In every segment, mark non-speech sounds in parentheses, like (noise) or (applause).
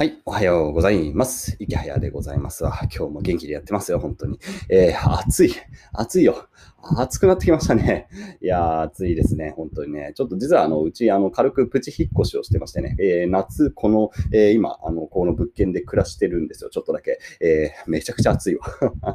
はい、おはようございます。池早でございますわ。今日も元気でやってますよ、本当に。えー、暑い。暑いよ。暑くなってきましたね。(laughs) いやー、暑いですね。本当にね。ちょっと実は、あの、うち、あの、軽くプチ引っ越しをしてましてね。えー、夏、この、えー、今、あの、この物件で暮らしてるんですよ。ちょっとだけ。えー、めちゃくちゃ暑いわ。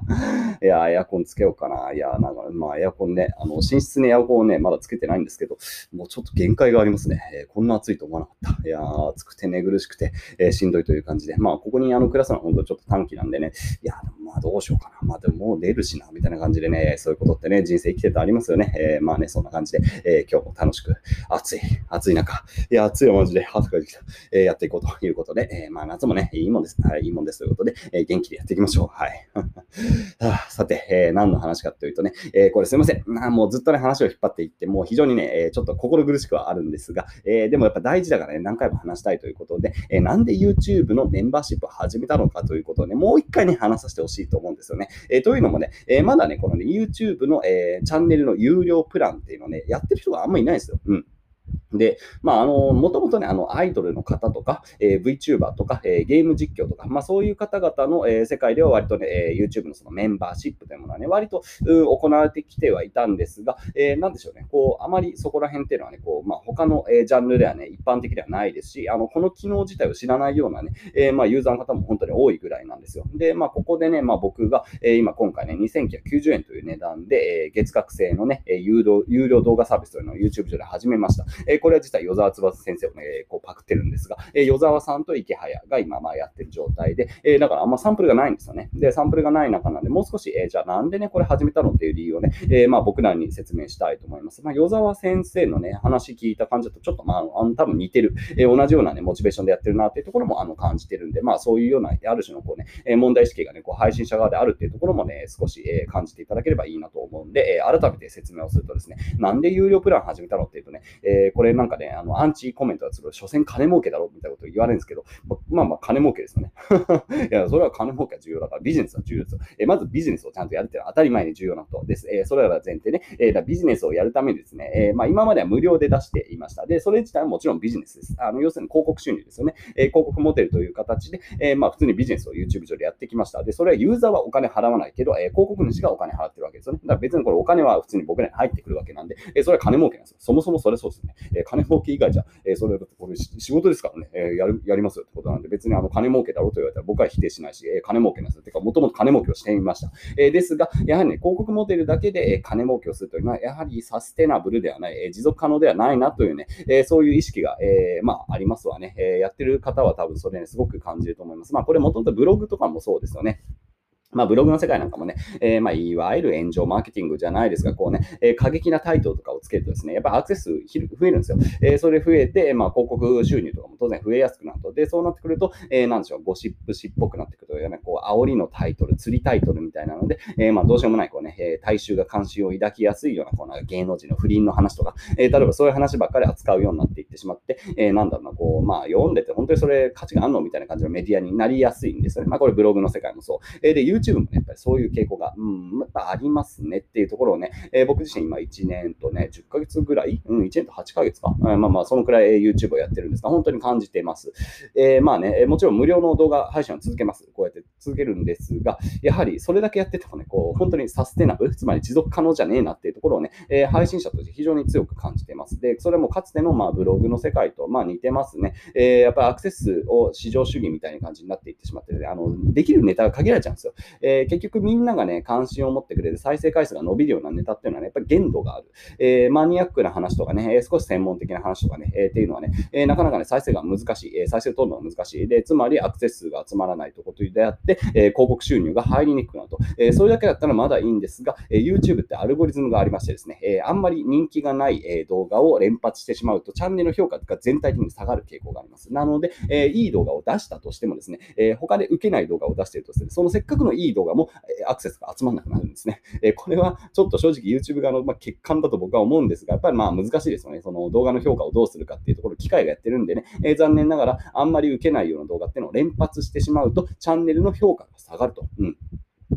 (laughs) いやー、エアコンつけようかな。いやー、なんか、まあ、エアコンね、あの、寝室にエアコンをね、まだつけてないんですけど、もうちょっと限界がありますね。えー、こんな暑いと思わなかった。いやー、暑くて寝苦しくて、えー、しんどいという感じで。まあ、ここに、あの、暮らすのは本当ちょっと短期なんでね。いやー、まあ、どうしようかな。まあ、でももう出るしな、みたいな感じでね、そういうことってね、人生生きてるとありますよね。えー、まあね、そんな感じで、えー、今日も楽しく、暑い、暑い中、いや、暑いよ、マジで、恥ずかしいきた、えー、やっていこうということで、えー、まあ夏もね、いいもんです。はい、いいもんですということで、えー、元気でやっていきましょう。はい。(laughs) さて、えー、何の話かというとね、えー、これすいません。なもうずっとね、話を引っ張っていって、もう非常にね、えー、ちょっと心苦しくはあるんですが、えー、でもやっぱ大事だからね、何回も話したいということで、えー、なんで YouTube のメンバーシップを始めたのかということをね、もう一回ね、話させてほしいと思うんですよね。えー、というのもね、えー、まだね、このね、YouTube の、えー、チャンネルの有料プランっていうのね、やってる人があんまいないんですよ。うん。で、まあ、あの、もともとね、あの、アイドルの方とか、えー、VTuber とか、えー、ゲーム実況とか、まあ、そういう方々の、えー、世界では割とね、えー、YouTube のそのメンバーシップというものはね、割と行われてきてはいたんですが、えー、なんでしょうね、こう、あまりそこら辺っていうのはね、こう、まあ、他の、えー、ジャンルではね、一般的ではないですし、あの、この機能自体を知らないようなね、えー、まあ、ユーザーの方も本当に多いぐらいなんですよ。で、まあ、ここでね、まあ、僕が、えー、今今回ね、2990円という値段で、えー、月額制のね、有料有料動画サービスというのを YouTube 上で始めました。え、これは実は与沢翼先生をね、こうパクってるんですが、えー、与沢さんと池早が今まあやってる状態で、え、だからあんまサンプルがないんですよね。で、サンプルがない中なんで、もう少し、え、じゃあなんでね、これ始めたのっていう理由をね、え、まあ僕らに説明したいと思います。まあ、与沢先生のね、話聞いた感じだと、ちょっとまあ、あの多分似てる、え、同じようなね、モチベーションでやってるなっていうところもあの感じてるんで、まあそういうような、ある種のこうね、え問題意識がね、こう配信者側であるっていうところもね、少し、え感じていただければいいなと思うんで、え改めて説明をするとですね、なんで有料プラン始めたのっていうとね、えこれなんかね、あの、アンチコメントがする、所詮金儲けだろみたいなことを言われるんですけど、まあまあ金儲けですよね。(laughs) いや、それは金儲けは重要だから、ビジネスは重要ですよ。えまずビジネスをちゃんとやるっていうのは当たり前に重要なことです。えそれらが前提ね、えだビジネスをやるためにですね、えまあ今までは無料で出していました。で、それ自体はもちろんビジネスです。あの要するに広告収入ですよね。え広告モデルという形で、えまあ普通にビジネスを YouTube 上でやってきました。で、それはユーザーはお金払わないけど、え広告主がお金払ってるわけですよね。だから別にこれお金は普通に僕らに入ってくるわけなんで、えそれは金儲けなんですよ。そもそもそれそうですね。え金儲け以外じゃ、えそれだとこれ仕事ですからね、え、やるやりますよってことなんで、別にあの金儲けだろうと言われたら僕は否定しないし、え、金儲けなんですよ。てか、もともと金儲けをしてみました。え、ですが、やはりね、広告モデルだけで、え金儲けをするというのは、やはりサステナブルではない、え持続可能ではないなというね、えそういう意識が、えまあ、ありますわね。えやってる方は多分それね、すごく感じると思います。まあ、これもともとブログとかもそうですよね。まあ、ブログの世界なんかもね、えー、まあ、いわゆる炎上マーケティングじゃないですが、こうね、えー、過激なタイトルとかをつけるとですね、やっぱアクセス増えるんですよ。えー、それ増えて、まあ、広告収入とかも当然増えやすくなると。で、そうなってくると、えー、なんでしょう、ゴシップ誌っぽくなってくると、ね、こう、煽りのタイトル、釣りタイトルみたいなので、えー、まあ、どうしようもない、こうね、えー、大衆が関心を抱きやすいような、こうな芸能人の不倫の話とか、えー、例えばそういう話ばっかり扱うようになっていってしまって、えー、なんだろうな、こう、まあ、読んでて、本当にそれ価値があるのみたいな感じのメディアになりやすいんですよね。まあ、これブログの世界もそう。えー、で、YouTube もね、やっぱりそういう傾向が、うん、やっぱありますねっていうところをね、えー、僕自身今1年とね、10ヶ月ぐらい、うん、1年と8ヶ月か、うん、まあまあ、そのくらい YouTube をやってるんですが、本当に感じています。えー、まあね、もちろん無料の動画配信は続けます。こうやって続けるんですが、やはりそれだけやっててもね、こう、本当にサステナブル、つまり持続可能じゃねえなっていうところをね、えー、配信者として非常に強く感じています。で、それもかつてのまあブログの世界とまあ似てますね。えー、やっぱりアクセスを市場主義みたいな感じになっていってしまって、ね、あのできるネタが限られちゃうんですよ。えー、結局みんながね、関心を持ってくれる再生回数が伸びるようなネタっていうのはね、やっぱり限度がある。えー、マニアックな話とかね、少し専門的な話とかね、えー、っていうのはね、え、なかなかね、再生が難しい。え再生を取るのが難しい。で、つまりアクセス数が集まらないとことであって、え広告収入が入りにくくなると。えそれだけだったらまだいいんですが、え YouTube ってアルゴリズムがありましてですね、えあんまり人気がない、え動画を連発してしまうと、チャンネル評価が全体的に下がる傾向があります。なので、えいい動画を出したとしてもですね、え他で受けない動画を出しているとすね、そのせっかくのいい動画も、アクセスが集まらなくなるんですね。えこれはちょっと正直 YouTube 側の、ま欠陥だと僕は思うんですが、やっぱりまあ難しいですよね。その動画の評価をどうするかっていうところ、機械がやってるんでね、え、残念ながらあんまり受けないような動画っていうのを連発してしまうと、チャンネルの評価が下がると。うん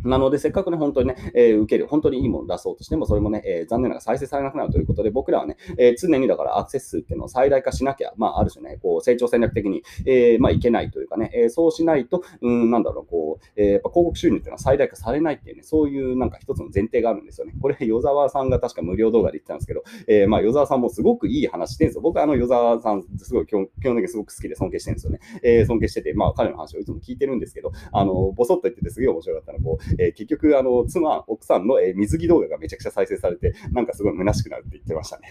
なので、せっかくね、本当にね、えー、受ける、本当にいいものを出そうとしても、それもね、えー、残念ながら再生されなくなるということで、僕らはね、えー、常にだからアクセス数っていうのを最大化しなきゃ、まあ、ある種ね、こう、成長戦略的に、えまあ、いけないというかね、え、そうしないと、うん、なんだろう、こえー、やっぱ広告収入っていうのは最大化されないっていうね、そういうなんか一つの前提があるんですよね。これ、与沢さんが確か無料動画で言ってたんですけど、えー、まあ、与沢さんもすごくいい話してるんですよ。僕あの、与沢さん、すごい基本基本的にすごく好きで尊敬してるんですよね。えー、尊敬してて、まあ、彼の話をいつも聞いてるんですけど、あの、ぼそっと言っててすげえ面白かったのこう、えー、結局、あの、妻、奥さんの、えー、水着動画がめちゃくちゃ再生されて、なんかすごい虚しくなるって言ってましたね。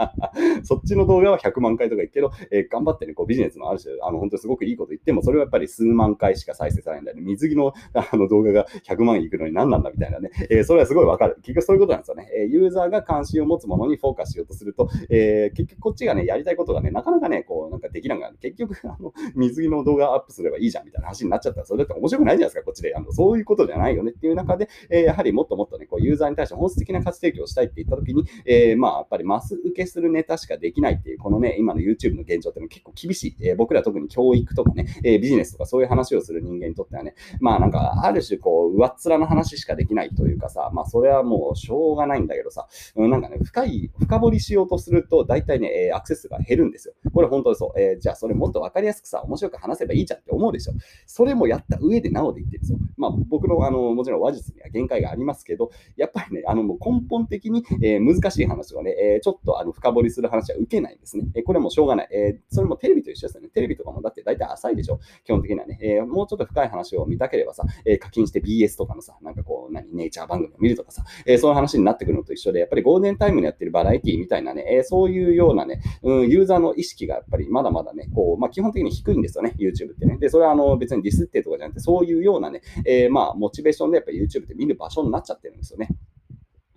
(laughs) そっちの動画は100万回とか言うけど、えー、頑張ってね、こうビジネスのある種、あの、本当にすごくいいこと言っても、それはやっぱり数万回しか再生されないんだよね。水着の (laughs) あの動画が100万いくのに何なんだみたいなね。えー、それはすごいわかる。結局そういうことなんですよね。えー、ユーザーが関心を持つものにフォーカスしようとすると、えー、結局こっちがね、やりたいことがね、なかなかね、こう、なんかできなくなる。結局、あの、水着の動画アップすればいいじゃんみたいな話になっちゃったら、それだって面白くないじゃないですか、こっちで。あのそういうことじゃないよねっていう中で、えー、やはりもっともっとね、こう、ユーザーに対して本質的な価値提供をしたいって言ったときに、えー、まあ、やっぱりマス受けするネタしかできないっていう、このね、今の YouTube の現状っての結構厳しい。えー、僕ら特に教育とかね、えビジネスとかそういう話をする人間にとってはね、(laughs) まあなんか、ある種こう、上っ面の話しかできないというかさ、まあそれはもうしょうがないんだけどさ、うん、なんかね、深い、深掘りしようとすると、大体ね、えアクセスが減るんですよ。これ本当にそう。えじゃあそれもっと分かりやすくさ、面白く話せばいいじゃんって思うでしょ。それもやった上でなおで言ってるんですよ。まあ僕のあの、もちろん話術には限界がありますけど、やっぱりね、あのもう根本的に、えー、難しい話をね、えー、ちょっとあの深掘りする話は受けないんですね。えー、これもしょうがない。えそれもテレビと一緒ですよね。テレビとかもだって大体浅いでしょ。基本的にはね。えもうちょっと深い話を見たければさ、え課金して BS とかのさ、なんかこう、何、ネイチャー番組を見るとかさ、えそういう話になってくるのと一緒で、やっぱりゴールデンタイムにやってるバラエティみたいなね、えそういうようなね、うん、ユーザーの意識がやっぱりまだまだね、こう、まあ、基本的に低いんですよね、YouTube ってね。で、それはあの別にディスってとかじゃなくて、そういうようなね、えー、まあ、モチベーションでやっぱり YouTube って見る場所になっちゃってるんですよね。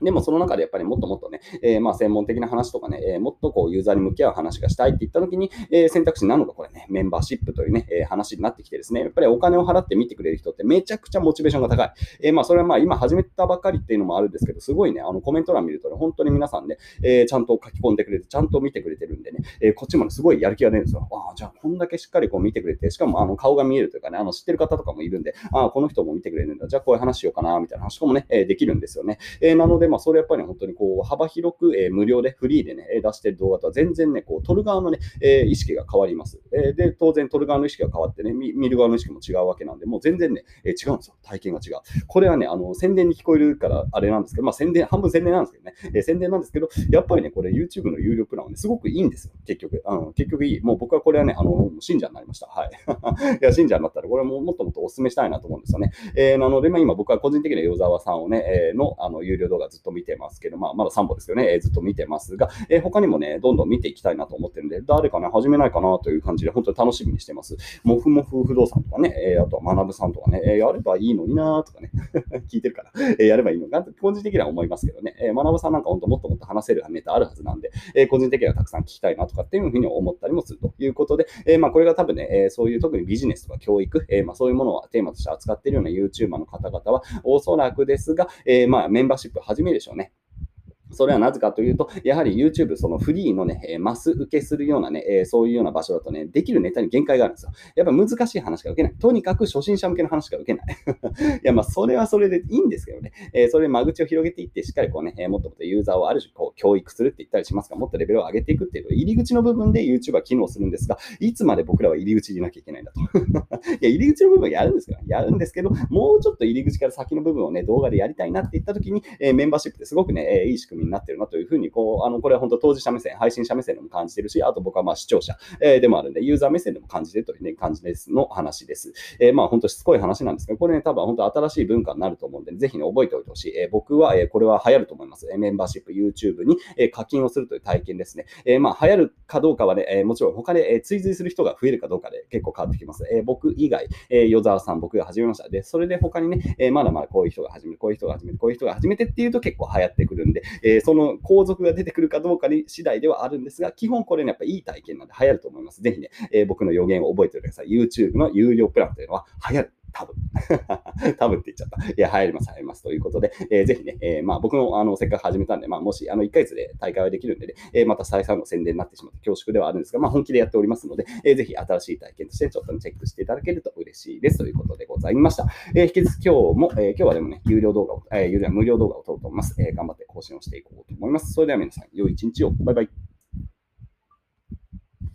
でもその中でやっぱりもっともっとね、えー、まあ専門的な話とかね、えー、もっとこうユーザーに向き合う話がしたいって言った時に、えー、選択肢なのがこれね、メンバーシップというね、え話になってきてですね、やっぱりお金を払って見てくれる人ってめちゃくちゃモチベーションが高い。えまあそれはまあ今始めたばかりっていうのもあるんですけど、すごいね、あのコメント欄見るとね、本当に皆さんね、えちゃんと書き込んでくれて、ちゃんと見てくれてるんでね、えこっちもね、すごいやる気が出るんですよ。ああ、じゃあこんだけしっかりこう見てくれて、しかもあの顔が見えるというかね、あの知ってる方とかもいるんで、ああ、この人も見てくれるんだ、じゃあこういう話しようかな、みたいな話とかもね、えできるんですよね。えなので、まあそれやっぱり本当にこう幅広く、え無料でフリーでね、出してる動画とは全然ね、こう撮る側のね、え意識が変わります。えで、当然撮る側の意識が変わってね見、る側の意識も違うわけなんで、もう全然ね、え違うんですよ。体験が違う。これはね、あの、宣伝に聞こえるからあれなんですけど、まあ宣伝、半分宣伝なんですけどね、え宣伝なんですけど、やっぱりね、これ YouTube の有料プランはね、すごくいいんですよ。結局。うん、結局いい。もう僕はこれはね、あの、信者になりました。はい。(laughs) いや、信者になったら、これももっともっとお勧めしたいなと思うんですよね。えー、なので、まあ今僕は個人的には与沢さんをね、えー、の、あの、有料動画ずっと見てますけど、まあまだ3本ですよね、えー、ずっと見てますが、え、他にもね、どんどん見ていきたいなと思ってるんで、誰かね、始めないかなという感じで、本当に楽しみにしてます。もふもふ不動産とかね、えー、あとは学さんとかね、えー、やればいいのになーとかね、(laughs) 聞いてるから、えー、やればいいのかなと、個人的には思いますけどね、えー、学さんなんか本当もっともっと話せるネタあるはずなんで、えー、個人的にはたくさん聞きたいなとかっていうふうに思ったりもするということで、えー、まあこれが多分ね、え、そういう特にビジネスとか教育、えー、まあそういうものをテーマとして扱っているような YouTuber の方々は、おそらくですが、えー、まあメンバーシップ始めるでしょうね。それはなぜかというと、やはり YouTube、そのフリーのね、えマス受けするようなね、えそういうような場所だとね、できるネタに限界があるんですよ。やっぱ難しい話が受けない。とにかく初心者向けの話が受けない。(laughs) いや、まあ、それはそれでいいんですけどね、えそれで間口を広げていって、しっかりこうね、えもっともっとユーザーをある種こう教育するって言ったりしますが、もっとレベルを上げていくっていう入り口の部分で YouTube は機能するんですが、いつまで僕らは入り口にいなきゃいけないんだと。(laughs) いや、入り口の部分やるんですけど、やるんですけど、もうちょっと入り口から先の部分をね、動画でやりたいなって言った時に、えメンバーシップってすごくね、えいい仕組みになってるなというふうに、こう、あの、これは本当当事者目線、配信者目線でも感じてるし、あと僕はまあ視聴者、えー、でもあるんで、ユーザー目線でも感じてるというね、感じですの話です。えー、まあ本当しつこい話なんですけど、これね、多分本当新しい文化になると思うんで、ぜひね、覚えておいてほしい。えー、僕は、え、これは流行ると思います。メンバーシップ YouTube に、え、課金をするという体験ですね。え、まあ流行るかどうかはね、え、もちろん他で、え、追随する人が増えるかどうかで結構変わってきます。え、僕以外、えー、与沢さん、僕が始めました。で、それで他にね、え、まだまだこういう人が始める、こういう人が始める、こういう人が始めてっていうと結構流行ってくるんで、えー、その皇族が出てくるかどうかに次第ではあるんですが、基本これね、やっぱいい体験なんで流行ると思います。ぜひね、えー、僕の予言を覚えておいてください。YouTube の有料プランというのは流行る。多分。(laughs) 多分って言っちゃった。いや、入ります、入ります。ということで、えー、ぜひね、えー、まあ僕もあのせっかく始めたんで、まあもしあの1ヶ月で大会はできるんでね、えー、また再三の宣伝になってしまって恐縮ではあるんですが、まあ本気でやっておりますので、えー、ぜひ新しい体験としてちょっとチェックしていただけると嬉しいです。ということでございました。えー、引き続き今日も、えー、今日はでもね、有料動画を、えー、有料無料動画を撮ろうと思います。えー、頑張って更新をしていこうと思います。それでは皆さん、良い一日を。バイバイ。